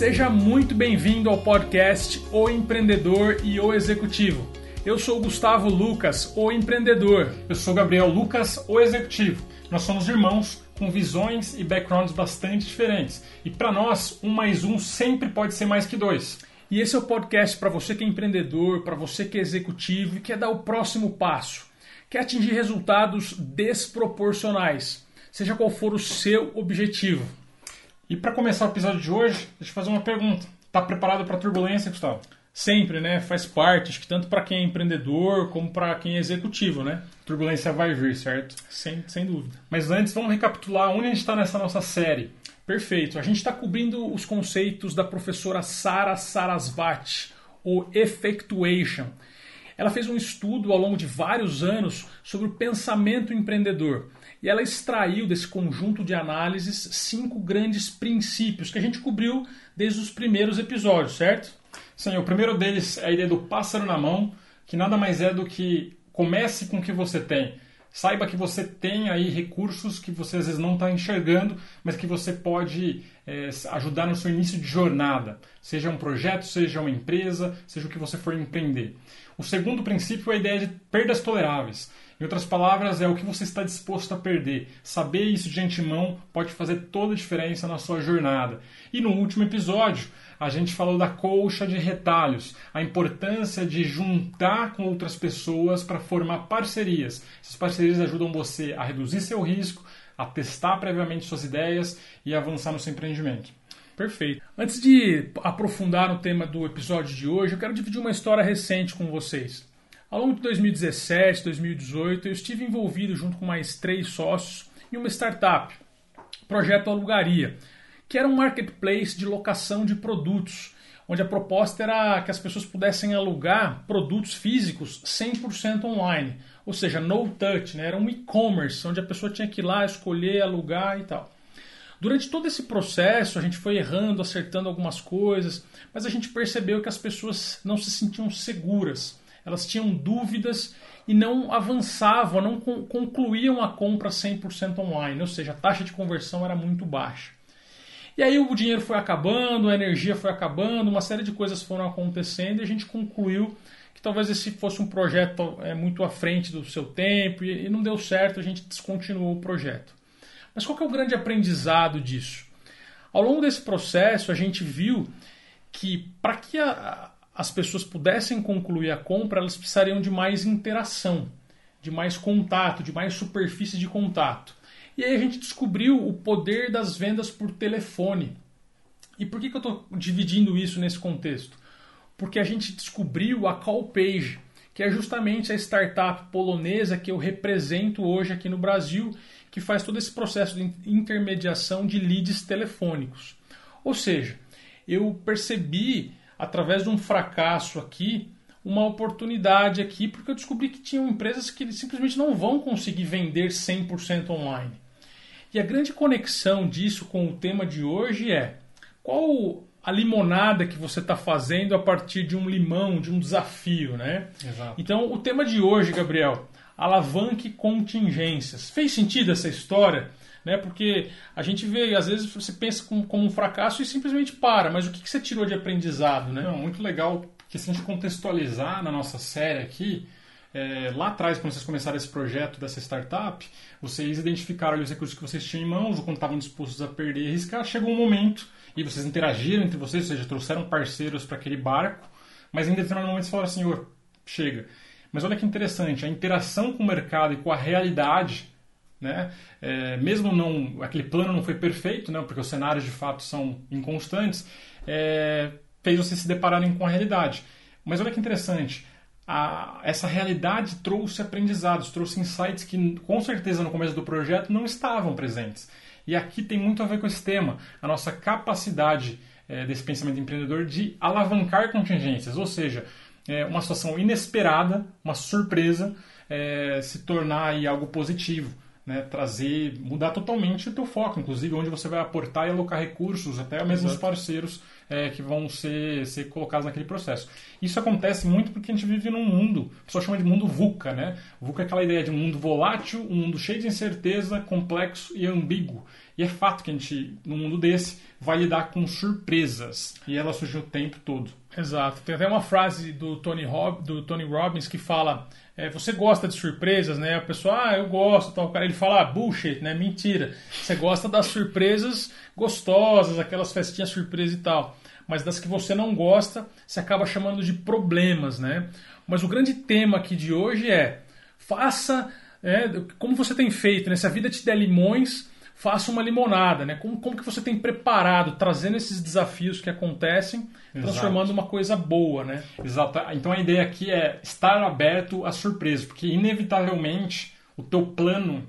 Seja muito bem-vindo ao podcast O Empreendedor e o Executivo. Eu sou o Gustavo Lucas, o empreendedor. Eu sou Gabriel Lucas, o executivo. Nós somos irmãos com visões e backgrounds bastante diferentes. E para nós, um mais um sempre pode ser mais que dois. E esse é o podcast para você que é empreendedor, para você que é executivo e quer dar o próximo passo, quer atingir resultados desproporcionais, seja qual for o seu objetivo. E para começar o episódio de hoje, deixa eu fazer uma pergunta. Está preparado para turbulência, Gustavo? Sempre, né? Faz parte, acho que tanto para quem é empreendedor como para quem é executivo, né? Turbulência vai vir, certo? Sem, sem dúvida. Mas antes, vamos recapitular onde a gente está nessa nossa série. Perfeito. A gente está cobrindo os conceitos da professora Sara Sarasvati, o Effectuation. Ela fez um estudo ao longo de vários anos sobre o pensamento empreendedor. E ela extraiu desse conjunto de análises cinco grandes princípios que a gente cobriu desde os primeiros episódios, certo? Sim, o primeiro deles é a ideia do pássaro na mão, que nada mais é do que comece com o que você tem. Saiba que você tem aí recursos que você às vezes não está enxergando, mas que você pode é, ajudar no seu início de jornada. Seja um projeto, seja uma empresa, seja o que você for empreender. O segundo princípio é a ideia de perdas toleráveis. Em outras palavras, é o que você está disposto a perder. Saber isso de antemão pode fazer toda a diferença na sua jornada. E no último episódio, a gente falou da colcha de retalhos, a importância de juntar com outras pessoas para formar parcerias. Essas parcerias ajudam você a reduzir seu risco, a testar previamente suas ideias e avançar no seu empreendimento. Perfeito. Antes de aprofundar no tema do episódio de hoje, eu quero dividir uma história recente com vocês. Ao longo de 2017, 2018, eu estive envolvido junto com mais três sócios em uma startup, Projeto Alugaria, que era um marketplace de locação de produtos, onde a proposta era que as pessoas pudessem alugar produtos físicos 100% online, ou seja, no touch, né? era um e-commerce, onde a pessoa tinha que ir lá escolher, alugar e tal. Durante todo esse processo, a gente foi errando, acertando algumas coisas, mas a gente percebeu que as pessoas não se sentiam seguras elas tinham dúvidas e não avançavam, não concluíam a compra 100% online, ou seja, a taxa de conversão era muito baixa. E aí o dinheiro foi acabando, a energia foi acabando, uma série de coisas foram acontecendo e a gente concluiu que talvez esse fosse um projeto é, muito à frente do seu tempo e, e não deu certo, a gente descontinuou o projeto. Mas qual é o grande aprendizado disso? Ao longo desse processo, a gente viu que para que a, as pessoas pudessem concluir a compra, elas precisariam de mais interação, de mais contato, de mais superfície de contato. E aí a gente descobriu o poder das vendas por telefone. E por que, que eu estou dividindo isso nesse contexto? Porque a gente descobriu a Callpage, que é justamente a startup polonesa que eu represento hoje aqui no Brasil, que faz todo esse processo de intermediação de leads telefônicos. Ou seja, eu percebi através de um fracasso aqui, uma oportunidade aqui, porque eu descobri que tinham empresas que simplesmente não vão conseguir vender 100% online. E a grande conexão disso com o tema de hoje é qual a limonada que você está fazendo a partir de um limão, de um desafio, né? Exato. Então, o tema de hoje, Gabriel, alavanque contingências. Fez sentido essa história? Né? Porque a gente vê, às vezes você pensa como, como um fracasso e simplesmente para, mas o que, que você tirou de aprendizado, né? Não, muito legal, porque se a gente contextualizar na nossa série aqui, é, lá atrás, quando vocês começaram esse projeto dessa startup, vocês identificaram os recursos que vocês tinham em mãos, ou quando estavam dispostos a perder e arriscar, chegou um momento e vocês interagiram entre vocês, ou seja, trouxeram parceiros para aquele barco, mas em determinado momento vocês falaram assim, chega. Mas olha que interessante, a interação com o mercado e com a realidade né? É, mesmo não aquele plano não foi perfeito, né? porque os cenários de fato são inconstantes, é, fez vocês se depararem com a realidade. Mas olha que interessante, a, essa realidade trouxe aprendizados, trouxe insights que com certeza no começo do projeto não estavam presentes. E aqui tem muito a ver com esse tema, a nossa capacidade é, desse pensamento empreendedor de alavancar contingências, ou seja, é, uma situação inesperada, uma surpresa, é, se tornar algo positivo né, trazer, mudar totalmente o teu foco, inclusive onde você vai aportar e alocar recursos, até mesmo os parceiros é, que vão ser, ser colocados naquele processo. Isso acontece muito porque a gente vive num mundo, o pessoal chama de mundo VUCA, né? VUCA é aquela ideia de um mundo volátil, um mundo cheio de incerteza, complexo e ambíguo. E é fato que a gente, num mundo desse, vai lidar com surpresas. E ela surge o tempo todo. Exato. Tem até uma frase do Tony, Rob, do Tony Robbins que fala: é, você gosta de surpresas, né? A pessoa, ah, eu gosto, tal. O cara ele fala, ah, bullshit, né? Mentira. Você gosta das surpresas gostosas, aquelas festinhas surpresa e tal. Mas das que você não gosta, você acaba chamando de problemas, né? Mas o grande tema aqui de hoje é: faça, é, como você tem feito, né? Se a vida te der limões, faça uma limonada, né? Como, como que você tem preparado, trazendo esses desafios que acontecem, Exato. transformando uma coisa boa, né? Exato. Então a ideia aqui é estar aberto à surpresa, porque inevitavelmente o teu plano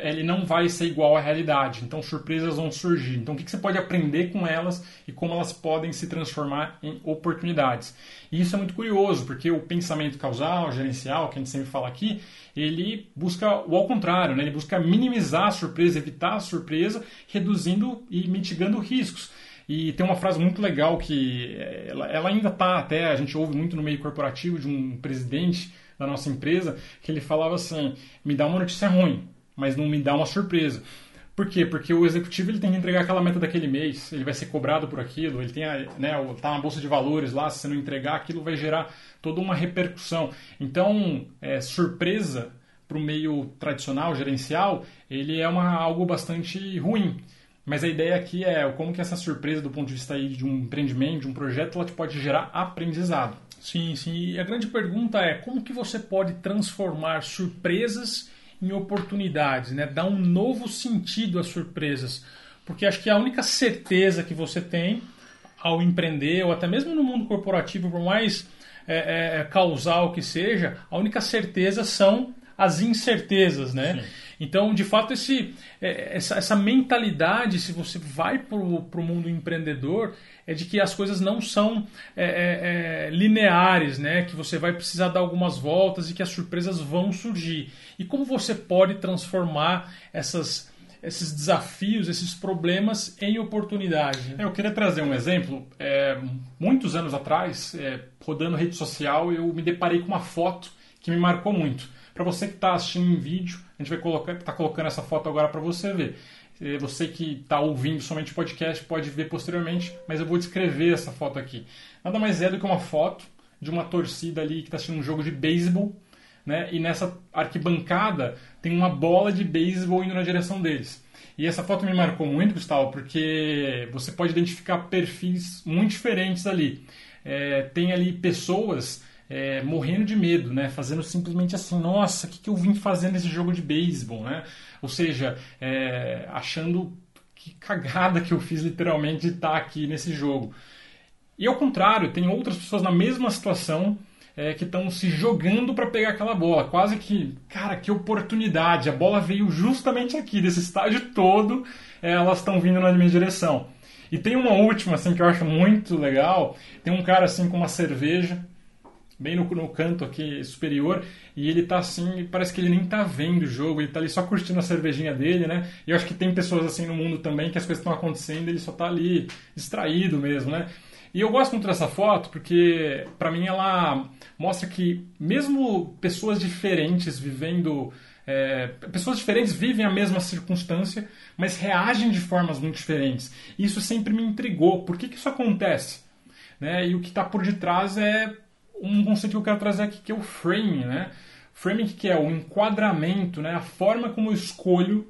ele não vai ser igual à realidade. Então surpresas vão surgir. Então o que você pode aprender com elas e como elas podem se transformar em oportunidades. E isso é muito curioso, porque o pensamento causal, gerencial, que a gente sempre fala aqui, ele busca o ao contrário, né? ele busca minimizar a surpresa, evitar a surpresa, reduzindo e mitigando riscos. E tem uma frase muito legal que eh, ela, ela ainda está até, a gente ouve muito no meio corporativo de um presidente da nossa empresa, que ele falava assim, me dá uma notícia ruim, mas não me dá uma surpresa. Por quê? Porque o executivo ele tem que entregar aquela meta daquele mês, ele vai ser cobrado por aquilo, ele tem a, né, tá na bolsa de valores lá, se não entregar, aquilo vai gerar toda uma repercussão. Então, é, surpresa para o meio tradicional, gerencial, ele é uma, algo bastante ruim. Mas a ideia aqui é como que essa surpresa do ponto de vista aí de um empreendimento, de um projeto, ela te pode gerar aprendizado. Sim, sim. E a grande pergunta é como que você pode transformar surpresas em oportunidades, né? Dar um novo sentido às surpresas. Porque acho que a única certeza que você tem ao empreender, ou até mesmo no mundo corporativo, por mais é, é, é causal que seja, a única certeza são as incertezas, né? Sim. Então, de fato, esse, é, essa, essa mentalidade, se você vai para o mundo empreendedor, é de que as coisas não são é, é, é, lineares, né? Que você vai precisar dar algumas voltas e que as surpresas vão surgir. E como você pode transformar essas esses desafios, esses problemas em oportunidades. Né? Eu queria trazer um exemplo. É, muitos anos atrás, é, rodando rede social, eu me deparei com uma foto que me marcou muito. Para você que está assistindo em vídeo, a gente vai colocar, tá colocando essa foto agora para você ver. Você que está ouvindo somente o podcast pode ver posteriormente, mas eu vou descrever essa foto aqui. Nada mais é do que uma foto de uma torcida ali que está assistindo um jogo de beisebol, né? E nessa arquibancada tem uma bola de beisebol indo na direção deles. E essa foto me marcou muito, Gustavo, porque você pode identificar perfis muito diferentes ali. É, tem ali pessoas é, morrendo de medo, né? Fazendo simplesmente assim, nossa, o que, que eu vim fazer nesse jogo de beisebol, né? Ou seja, é, achando que cagada que eu fiz literalmente de estar aqui nesse jogo. E ao contrário, tem outras pessoas na mesma situação é, que estão se jogando para pegar aquela bola. Quase que, cara, que oportunidade! A bola veio justamente aqui, desse estádio todo, é, elas estão vindo na minha direção. E tem uma última, assim, que eu acho muito legal. Tem um cara, assim, com uma cerveja, bem no, no, canto aqui superior, e ele tá assim, parece que ele nem tá vendo o jogo, ele tá ali só curtindo a cervejinha dele, né? E eu acho que tem pessoas assim no mundo também que as coisas estão acontecendo ele só tá ali distraído mesmo, né? E eu gosto muito dessa foto porque, para mim, ela mostra que mesmo pessoas diferentes vivendo. É, pessoas diferentes vivem a mesma circunstância, mas reagem de formas muito diferentes. Isso sempre me intrigou. Por que, que isso acontece? Né? E o que está por detrás é um conceito que eu quero trazer aqui, que é o framing, né? Framing que é o enquadramento, né? A forma como eu escolho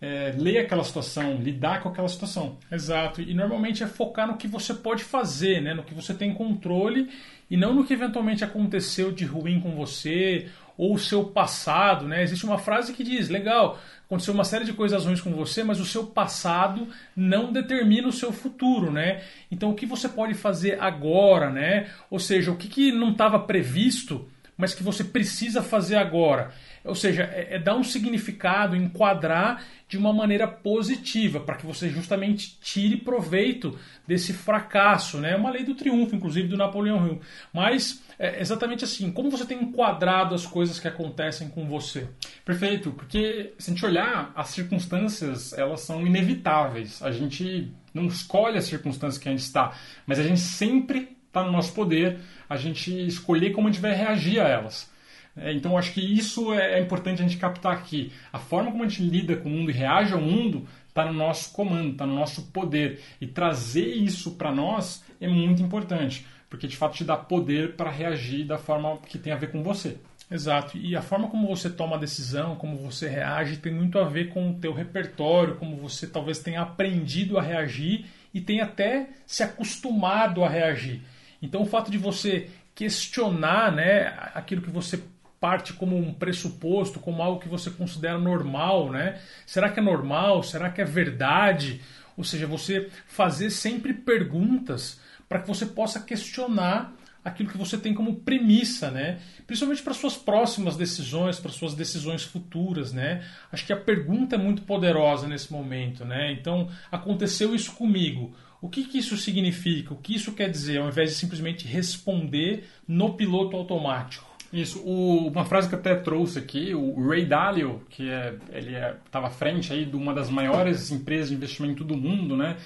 é, ler aquela situação, lidar com aquela situação. Exato. E normalmente é focar no que você pode fazer, né? No que você tem controle e não no que eventualmente aconteceu de ruim com você ou o seu passado, né? Existe uma frase que diz, legal, aconteceu uma série de coisas ruins com você, mas o seu passado não determina o seu futuro, né? Então o que você pode fazer agora, né? Ou seja, o que, que não estava previsto, mas que você precisa fazer agora. Ou seja, é, é dar um significado, enquadrar de uma maneira positiva, para que você justamente tire proveito desse fracasso. Né? É uma lei do triunfo, inclusive, do Napoleão Hill. Mas é exatamente assim, como você tem enquadrado as coisas que acontecem com você? Perfeito, porque se a gente olhar, as circunstâncias, elas são inevitáveis. A gente não escolhe as circunstâncias que a gente está, mas a gente sempre está no nosso poder a gente escolher como a gente vai reagir a elas. É, então, acho que isso é, é importante a gente captar aqui. A forma como a gente lida com o mundo e reage ao mundo está no nosso comando, está no nosso poder. E trazer isso para nós é muito importante, porque de fato te dá poder para reagir da forma que tem a ver com você. Exato. E a forma como você toma a decisão, como você reage, tem muito a ver com o teu repertório, como você talvez tenha aprendido a reagir e tenha até se acostumado a reagir. Então o fato de você questionar né, aquilo que você parte como um pressuposto, como algo que você considera normal, né? Será que é normal? Será que é verdade? Ou seja, você fazer sempre perguntas para que você possa questionar aquilo que você tem como premissa, né? Principalmente para suas próximas decisões, para suas decisões futuras, né? Acho que a pergunta é muito poderosa nesse momento, né? Então, aconteceu isso comigo. O que, que isso significa? O que isso quer dizer? Ao invés de simplesmente responder no piloto automático. Isso, o, uma frase que eu até trouxe aqui, o Ray Dalio, que é, ele estava é, à frente aí de uma das maiores empresas de investimento do mundo, né?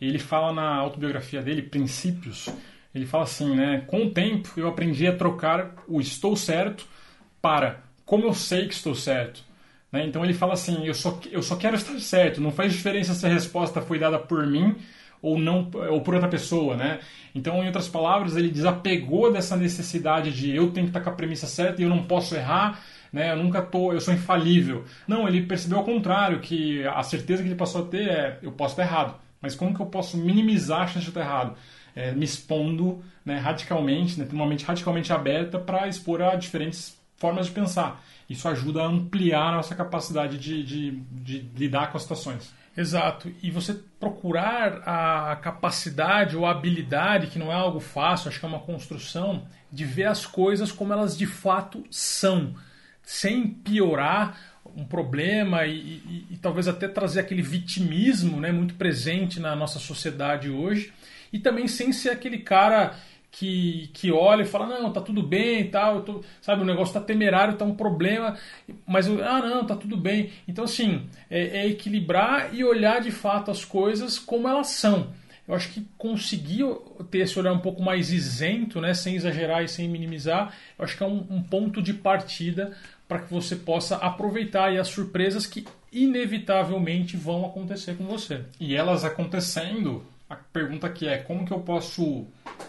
Ele fala na autobiografia dele, Princípios, ele fala assim, né? Com o tempo eu aprendi a trocar o estou certo para como eu sei que estou certo. Né? Então ele fala assim, eu só, eu só quero estar certo, não faz diferença se a resposta foi dada por mim ou não ou por outra pessoa, né? Então, em outras palavras, ele desapegou dessa necessidade de eu tenho que estar com a premissa certa e eu não posso errar, né? Eu nunca tô, eu sou infalível. Não, ele percebeu ao contrário que a certeza que ele passou a ter é eu posso estar errado, mas como que eu posso minimizar a chance de estar errado? É, me expondo né, radicalmente, né, uma mente radicalmente aberta para expor a diferentes formas de pensar. Isso ajuda a ampliar a nossa capacidade de, de, de lidar com as situações. Exato. E você procurar a capacidade ou a habilidade, que não é algo fácil, acho que é uma construção, de ver as coisas como elas de fato são, sem piorar um problema e, e, e talvez até trazer aquele vitimismo né, muito presente na nossa sociedade hoje, e também sem ser aquele cara que, que olha e fala, não, tá tudo bem e tal, tô, sabe, o negócio tá temerário, tá um problema, mas, ah, não, tá tudo bem. Então, assim, é, é equilibrar e olhar de fato as coisas como elas são. Eu acho que conseguir ter esse olhar um pouco mais isento, né, sem exagerar e sem minimizar, eu acho que é um, um ponto de partida para que você possa aproveitar as surpresas que inevitavelmente vão acontecer com você. E elas acontecendo, a pergunta aqui é como que eu posso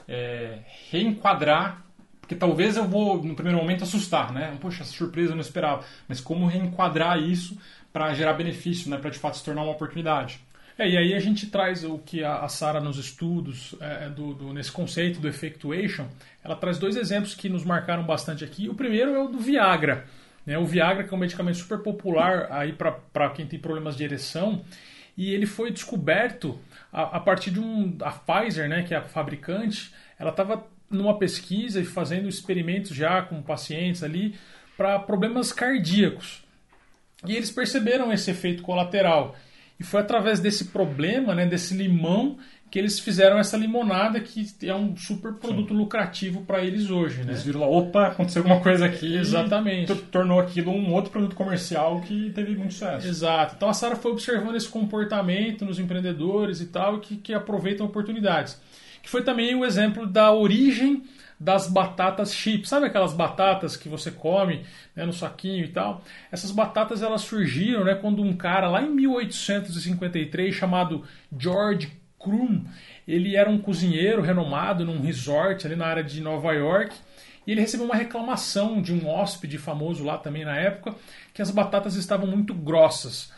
é, reenquadrar, porque talvez eu vou no primeiro momento assustar, né? Poxa, surpresa eu não esperava, mas como reenquadrar isso para gerar benefício, né? Para de fato se tornar uma oportunidade. É, e aí a gente traz o que a, Sara nos estudos é, do, do, nesse conceito do effectuation, ela traz dois exemplos que nos marcaram bastante aqui. O primeiro é o do Viagra. Né? O Viagra, que é um medicamento super popular aí para quem tem problemas de ereção, e ele foi descoberto a, a partir de um. A Pfizer, né, que é a fabricante, ela estava numa pesquisa e fazendo experimentos já com pacientes ali para problemas cardíacos. E eles perceberam esse efeito colateral. E foi através desse problema, né, desse limão, que eles fizeram essa limonada que é um super produto Sim. lucrativo para eles hoje, né? Eles viram lá, opa, aconteceu alguma coisa aqui. Exatamente. tornou aquilo um outro produto comercial que teve muito sucesso. Exato. Então a Sara foi observando esse comportamento nos empreendedores e tal, que, que aproveitam oportunidades. Que foi também o exemplo da origem das batatas chips. Sabe aquelas batatas que você come né, no saquinho e tal? Essas batatas elas surgiram né, quando um cara lá em 1853 chamado George Krum, ele era um cozinheiro renomado num resort ali na área de Nova York. E ele recebeu uma reclamação de um hóspede famoso lá também na época, que as batatas estavam muito grossas.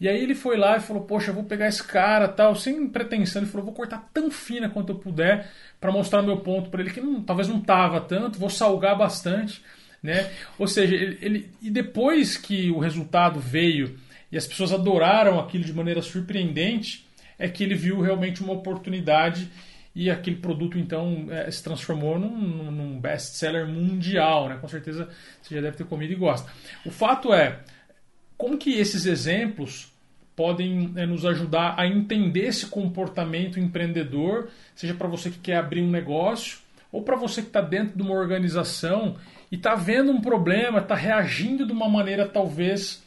E aí ele foi lá e falou: Poxa, eu vou pegar esse cara, tal, sem pretensão. Ele falou: Vou cortar tão fina quanto eu puder para mostrar meu ponto para ele, que não, talvez não tava tanto, vou salgar bastante. Né? Ou seja, ele, ele, e depois que o resultado veio e as pessoas adoraram aquilo de maneira surpreendente, é que ele viu realmente uma oportunidade e aquele produto então é, se transformou num, num best-seller mundial, né? Com certeza você já deve ter comido e gosta. O fato é, como que esses exemplos podem é, nos ajudar a entender esse comportamento empreendedor, seja para você que quer abrir um negócio ou para você que está dentro de uma organização e está vendo um problema, está reagindo de uma maneira talvez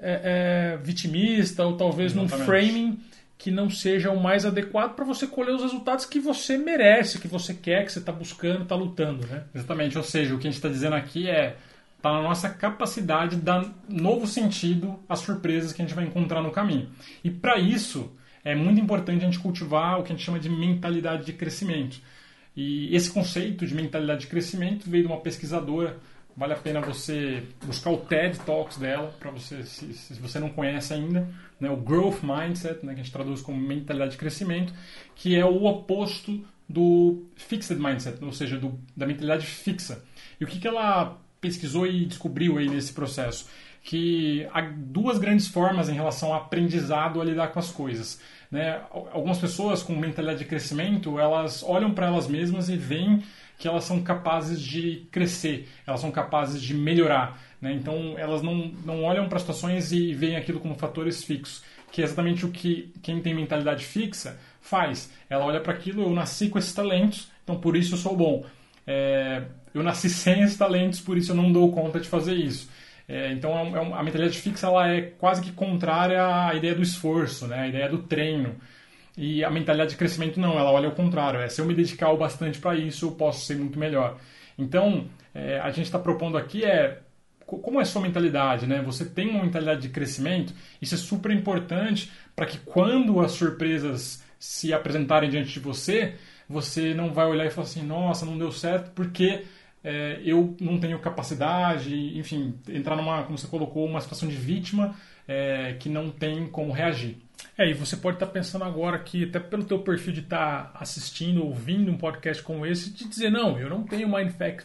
é, é, vitimista ou talvez Exatamente. num framing que não seja o mais adequado para você colher os resultados que você merece, que você quer, que você está buscando, está lutando, né? Exatamente. Ou seja, o que a gente está dizendo aqui é está na nossa capacidade de dar novo sentido às surpresas que a gente vai encontrar no caminho. E para isso é muito importante a gente cultivar o que a gente chama de mentalidade de crescimento. E esse conceito de mentalidade de crescimento veio de uma pesquisadora. Vale a pena você buscar o TED Talks dela, para você, se, se, você não conhece ainda, né, o Growth Mindset, né, que a gente traduz como mentalidade de crescimento, que é o oposto do Fixed Mindset, ou seja, do, da mentalidade fixa. E o que, que ela pesquisou e descobriu aí nesse processo? Que há duas grandes formas em relação ao aprendizado a lidar com as coisas. Né? Algumas pessoas com mentalidade de crescimento, elas olham para elas mesmas e veem que elas são capazes de crescer, elas são capazes de melhorar. Né? Então, elas não, não olham para situações e veem aquilo como fatores fixos, que é exatamente o que quem tem mentalidade fixa faz. Ela olha para aquilo, eu nasci com esses talentos, então por isso eu sou bom. É, eu nasci sem esses talentos, por isso eu não dou conta de fazer isso. É, então é, é a mentalidade fixa ela é quase que contrária à ideia do esforço, né? a ideia do treino. E a mentalidade de crescimento não, ela olha ao contrário. É, se eu me dedicar o bastante para isso, eu posso ser muito melhor. Então, é, a gente está propondo aqui é como é a sua mentalidade, né? Você tem uma mentalidade de crescimento, isso é super importante para que quando as surpresas se apresentarem diante de você, você não vai olhar e falar assim, nossa, não deu certo, porque é, eu não tenho capacidade, enfim, entrar numa, como você colocou, uma situação de vítima é, que não tem como reagir. É, e você pode estar pensando agora que, até pelo teu perfil de estar assistindo, ouvindo um podcast como esse, de dizer, não, eu não tenho mindset,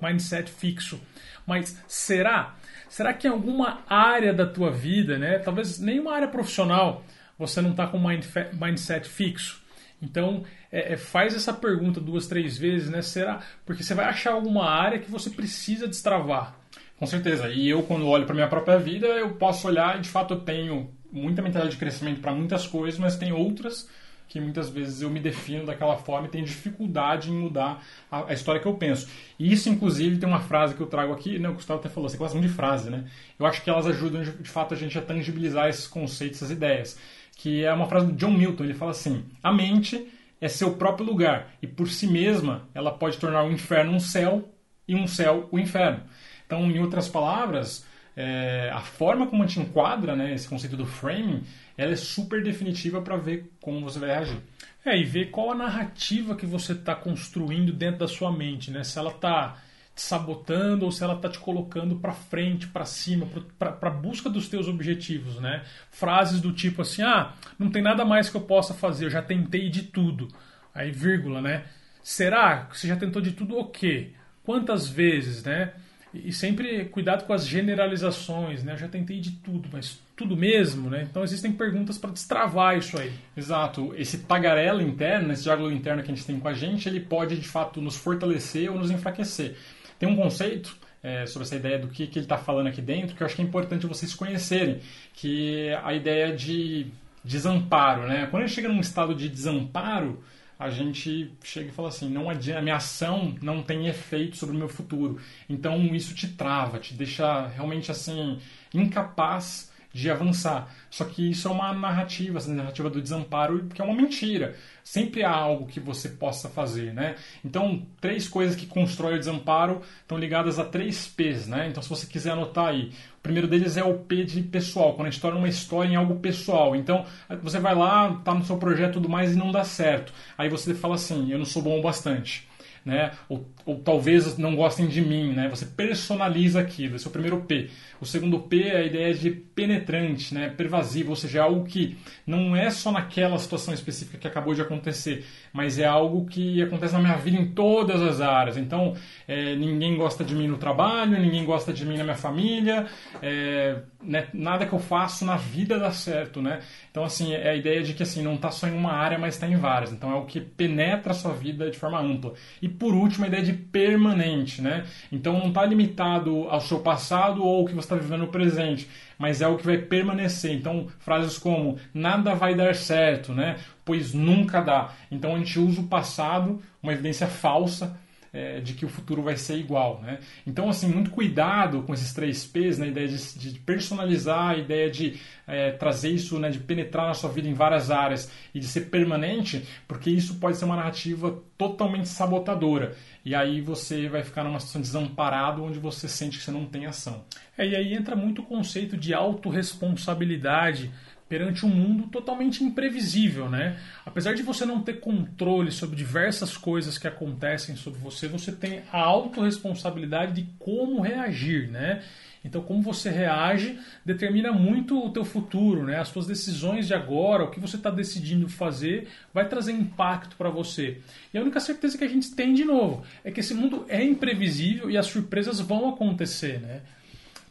mindset fixo. Mas será? Será que em alguma área da tua vida, né, talvez nenhuma área profissional, você não está com mindset fixo? Então, é, é, faz essa pergunta duas, três vezes, né? Será? Porque você vai achar alguma área que você precisa destravar. Com certeza. E eu, quando olho para minha própria vida, eu posso olhar e, de fato, eu tenho muita mentalidade de crescimento para muitas coisas, mas tem outras que muitas vezes eu me defino daquela forma e tenho dificuldade em mudar a, a, história que eu penso. E isso, inclusive, tem uma frase que eu trago aqui, né, o Gustavo até falou, você gosta muito de frase, né? Eu acho que elas ajudam, de, de fato, a gente a tangibilizar esses conceitos, essas ideias que é uma frase do John Milton. Ele fala assim: a mente é seu próprio lugar e por si mesma ela pode tornar o inferno um céu e um céu o inferno. Então, em outras palavras, é, a forma como a gente enquadra né, esse conceito do framing, ela é super definitiva para ver como você vai reagir. É, e ver qual a narrativa que você está construindo dentro da sua mente, né? Se ela está te sabotando ou se ela está te colocando para frente, para cima, para busca dos teus objetivos, né? Frases do tipo assim, ah, não tem nada mais que eu possa fazer, eu já tentei de tudo. Aí, vírgula, né? Será que você já tentou de tudo o quê? Quantas vezes, né? E sempre cuidado com as generalizações, né? Eu já tentei de tudo, mas tudo mesmo, né? Então existem perguntas para destravar isso aí. Exato. Esse tagarela interno, esse diálogo interno que a gente tem com a gente, ele pode de fato nos fortalecer ou nos enfraquecer. Tem um conceito é, sobre essa ideia do que, que ele está falando aqui dentro que eu acho que é importante vocês conhecerem, que é a ideia de desamparo. Né? Quando a gente chega num estado de desamparo, a gente chega e fala assim, não adianta, a minha ação não tem efeito sobre o meu futuro. Então isso te trava, te deixa realmente assim incapaz de avançar. Só que isso é uma narrativa, essa narrativa do desamparo, que é uma mentira. Sempre há algo que você possa fazer, né? Então, três coisas que constroem o desamparo estão ligadas a três P's, né? Então, se você quiser anotar aí, o primeiro deles é o P de pessoal, quando a gente torna uma história em algo pessoal. Então, você vai lá, tá no seu projeto e tudo mais e não dá certo. Aí você fala assim, eu não sou bom o bastante. né? Ou, ou talvez não gostem de mim, né? Você personaliza aquilo, esse é o primeiro P. O segundo P é a ideia de penetrante, né? Pervasivo, ou seja, é algo que não é só naquela situação específica que acabou de acontecer, mas é algo que acontece na minha vida em todas as áreas. Então, é, ninguém gosta de mim no trabalho, ninguém gosta de mim na minha família, é, né? nada que eu faço na vida dá certo, né? Então, assim, é a ideia de que assim não está só em uma área, mas está em várias. Então, é o que penetra a sua vida de forma ampla. E por último, a ideia de permanente, né? Então, não está limitado ao seu passado ou que você está vivendo no presente, mas é o que vai permanecer. Então, frases como nada vai dar certo, né? Pois nunca dá. Então, a gente usa o passado, uma evidência falsa, é, de que o futuro vai ser igual. Né? Então, assim, muito cuidado com esses três P's, né? a ideia de, de personalizar, a ideia de é, trazer isso, né? de penetrar na sua vida em várias áreas e de ser permanente, porque isso pode ser uma narrativa totalmente sabotadora. E aí você vai ficar numa situação desamparado onde você sente que você não tem ação. É, e aí entra muito o conceito de autorresponsabilidade perante um mundo totalmente imprevisível, né? Apesar de você não ter controle sobre diversas coisas que acontecem sobre você, você tem a autorresponsabilidade de como reagir, né? Então, como você reage determina muito o teu futuro, né? As suas decisões de agora, o que você está decidindo fazer, vai trazer impacto para você. E a única certeza que a gente tem, de novo, é que esse mundo é imprevisível e as surpresas vão acontecer, né?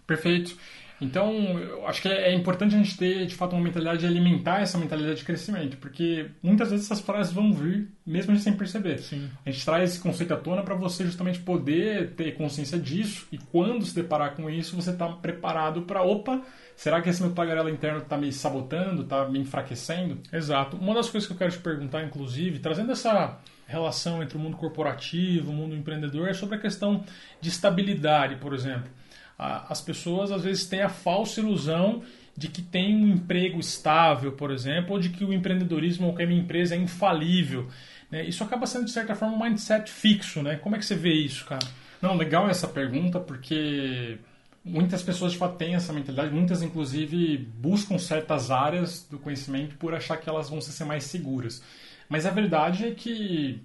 Perfeito. Então, eu acho que é, é importante a gente ter, de fato, uma mentalidade de alimentar essa mentalidade de crescimento, porque muitas vezes essas frases vão vir, mesmo a gente sem perceber. Sim. A gente traz esse conceito à tona para você justamente poder ter consciência disso e quando se deparar com isso, você está preparado para, opa, será que esse meu tagarela interno está me sabotando, está me enfraquecendo? Exato. Uma das coisas que eu quero te perguntar, inclusive, trazendo essa relação entre o mundo corporativo, o mundo empreendedor, é sobre a questão de estabilidade, por exemplo as pessoas às vezes têm a falsa ilusão de que tem um emprego estável, por exemplo, ou de que o empreendedorismo ou que a minha empresa é infalível. Né? Isso acaba sendo, de certa forma, um mindset fixo. Né? Como é que você vê isso, cara? Não, legal essa pergunta, porque muitas pessoas de fato têm essa mentalidade, muitas inclusive buscam certas áreas do conhecimento por achar que elas vão ser mais seguras. Mas a verdade é que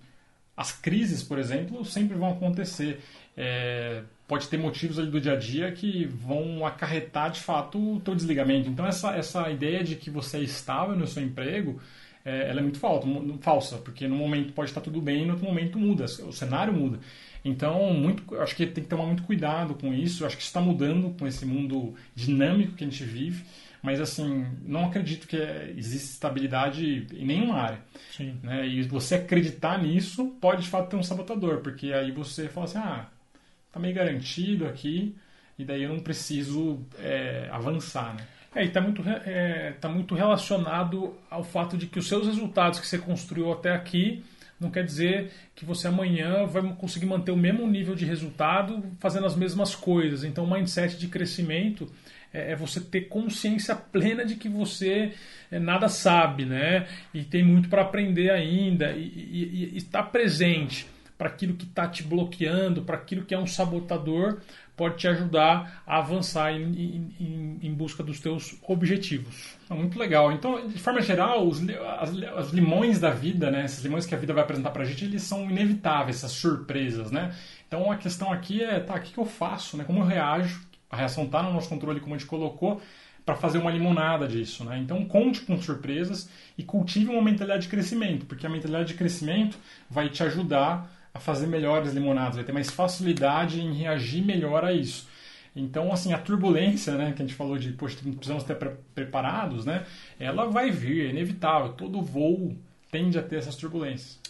as crises, por exemplo, sempre vão acontecer. É, pode ter motivos ali do dia a dia que vão acarretar de fato o teu desligamento. Então essa, essa ideia de que você é estável no seu emprego, é, ela é muito falta, falsa, porque no momento pode estar tudo bem e no outro momento muda, o cenário muda. Então, muito, acho que tem que tomar muito cuidado com isso. Acho que está mudando com esse mundo dinâmico que a gente vive. Mas, assim, não acredito que existe estabilidade em nenhuma área. Sim. Né? E você acreditar nisso pode, de fato, ter um sabotador. Porque aí você fala assim, ah, tá meio garantido aqui, e daí eu não preciso é, avançar, né? É, e está muito, é, tá muito relacionado ao fato de que os seus resultados que você construiu até aqui não quer dizer que você amanhã vai conseguir manter o mesmo nível de resultado fazendo as mesmas coisas. Então, o mindset de crescimento é, é você ter consciência plena de que você é, nada sabe, né? E tem muito para aprender ainda e, e, e estar presente para aquilo que está te bloqueando, para aquilo que é um sabotador, pode te ajudar a avançar em, em, em busca dos teus objetivos. Ah, muito legal. Então, de forma geral, os, as, as, limões da vida, né, esses limões que a vida vai apresentar para a gente, eles são inevitáveis, essas surpresas, né? Então, a questão aqui é, tá, o que, que eu faço, né? Como eu reajo? A reação está no nosso controle, como a gente colocou, para fazer uma limonada disso, né? Então, conte com surpresas e cultive uma mentalidade de crescimento, porque a mentalidade de crescimento vai te ajudar a fazer melhores limonadas, vai ter mais facilidade em reagir melhor a isso. Então, assim, a turbulência, né, que a gente falou de, poxa, precisamos estar pre preparados, né, ela vai vir, é inevitável. Todo voo tende a ter essas turbulências.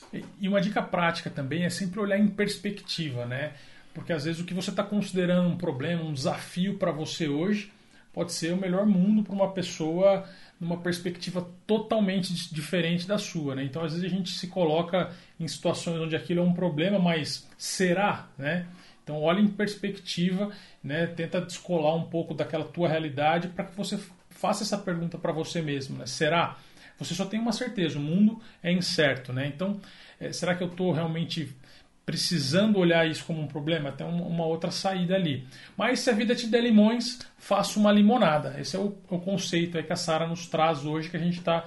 E uma dica prática também é sempre olhar em perspectiva, né? Porque às vezes o que você está considerando um problema, um desafio para você hoje, pode ser o melhor mundo para uma pessoa numa perspectiva totalmente diferente da sua. Né? Então, às vezes, a gente se coloca em situações onde aquilo é um problema, mas será? Né? Então, olhe em perspectiva, né? tenta descolar um pouco daquela tua realidade para que você faça essa pergunta para você mesmo. Né? Será? Você só tem uma certeza, o mundo é incerto. Né? Então, é, será que eu estou realmente precisando olhar isso como um problema, tem uma outra saída ali. Mas se a vida te der limões, faça uma limonada. Esse é o, o conceito que a Sara nos traz hoje, que a gente está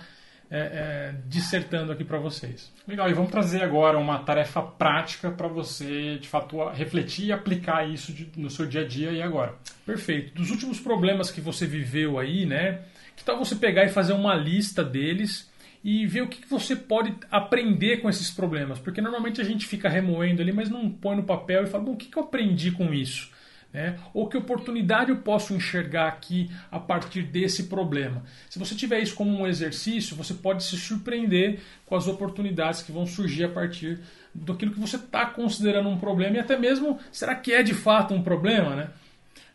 é, é, dissertando aqui para vocês. Legal, e vamos trazer agora uma tarefa prática para você, de fato, refletir e aplicar isso de, no seu dia a dia e agora. Perfeito. Dos últimos problemas que você viveu aí, né? Que tal você pegar e fazer uma lista deles e ver o que você pode aprender com esses problemas? Porque normalmente a gente fica remoendo ali, mas não põe no papel e fala, bom, o que eu aprendi com isso? Né? Ou que oportunidade eu posso enxergar aqui a partir desse problema? Se você tiver isso como um exercício, você pode se surpreender com as oportunidades que vão surgir a partir daquilo que você está considerando um problema e até mesmo será que é de fato um problema, né?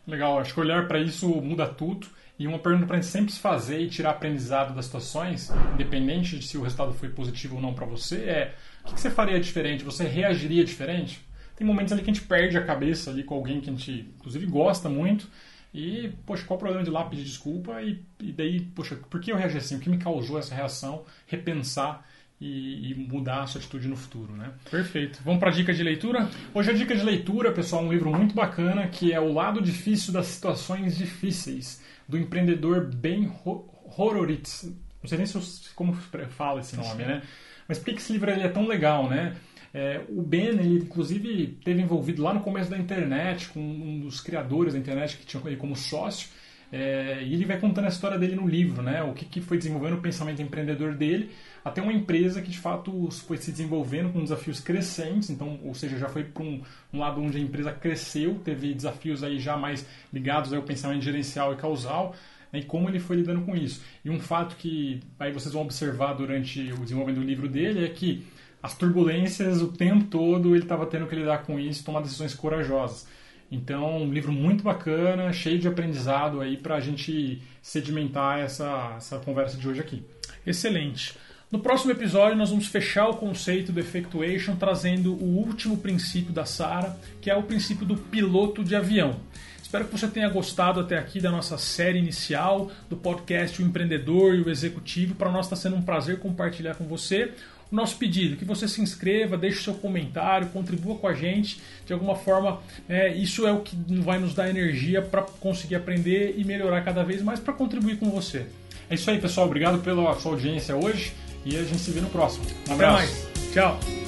Legal, acho que olhar para isso muda tudo. E uma pergunta para a gente sempre se fazer e tirar aprendizado das situações, independente de se o resultado foi positivo ou não para você, é o que você faria diferente? Você reagiria diferente? tem momentos ali que a gente perde a cabeça ali com alguém que a gente, inclusive, gosta muito. E, poxa, qual o problema de lá pedir desculpa? E, e daí, poxa, por que eu reagi assim? O que me causou essa reação? Repensar e, e, mudar a sua atitude no futuro, né? Perfeito. Vamos para a dica de leitura? Hoje a dica de leitura, pessoal, é um livro muito bacana que é O Lado Difícil das Situações Difíceis, do empreendedor Ben Horowitz. Não sei nem se eu, como fala esse nome, né? Mas por que esse livro é tão legal, né? É, o Ben, ele inclusive teve envolvido lá no começo da internet, com um dos criadores da internet que tinha ele como sócio, é, e ele vai contando a história dele no livro, né? O que, que foi desenvolvendo o pensamento empreendedor dele, até uma empresa que de fato foi se desenvolvendo com desafios crescentes, então, ou seja, já foi para um, um, lado onde a empresa cresceu, teve desafios aí já mais ligados ao pensamento gerencial e causal, né? e como ele foi lidando com isso. E um fato que aí vocês vão observar durante o desenvolvimento do livro dele é que as turbulências o tempo todo ele estava tendo que lidar com isso, tomar decisões corajosas. Então, um livro muito bacana, cheio de aprendizado aí para a gente sedimentar essa, essa conversa de hoje aqui. Excelente. No próximo episódio, nós vamos fechar o conceito do Effectuation trazendo o último princípio da Sara, que é o princípio do piloto de avião. Espero que você tenha gostado até aqui da nossa série inicial do podcast O Empreendedor e o Executivo. Para nós está sendo um prazer compartilhar com você o nosso pedido, que você se inscreva, deixe seu comentário, contribua com a gente de alguma forma. É, isso é o que vai nos dar energia para conseguir aprender e melhorar cada vez mais para contribuir com você. É isso aí, pessoal. Obrigado pela sua audiência hoje e a gente se vê no próximo. Um abraço. Tchau.